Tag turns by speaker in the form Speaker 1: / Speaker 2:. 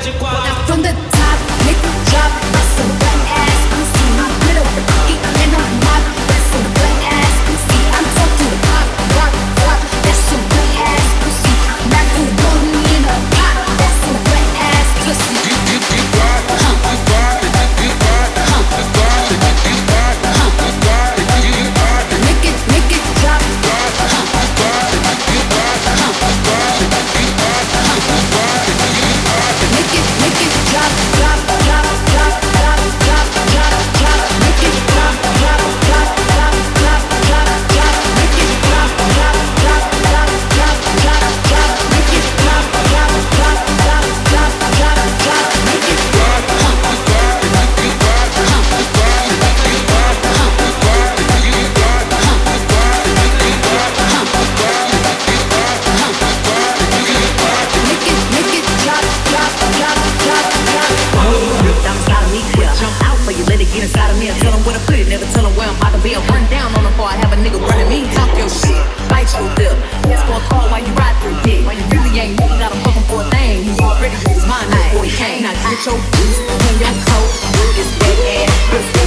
Speaker 1: de quatro.
Speaker 2: nigga running me. Talk your shit, bite your lip. It's for a call while you ride through dick. While you really ain't moving out of fucking for a thing. You already lose my name before he came. Now get your boots, clean your coat, do this wet ass.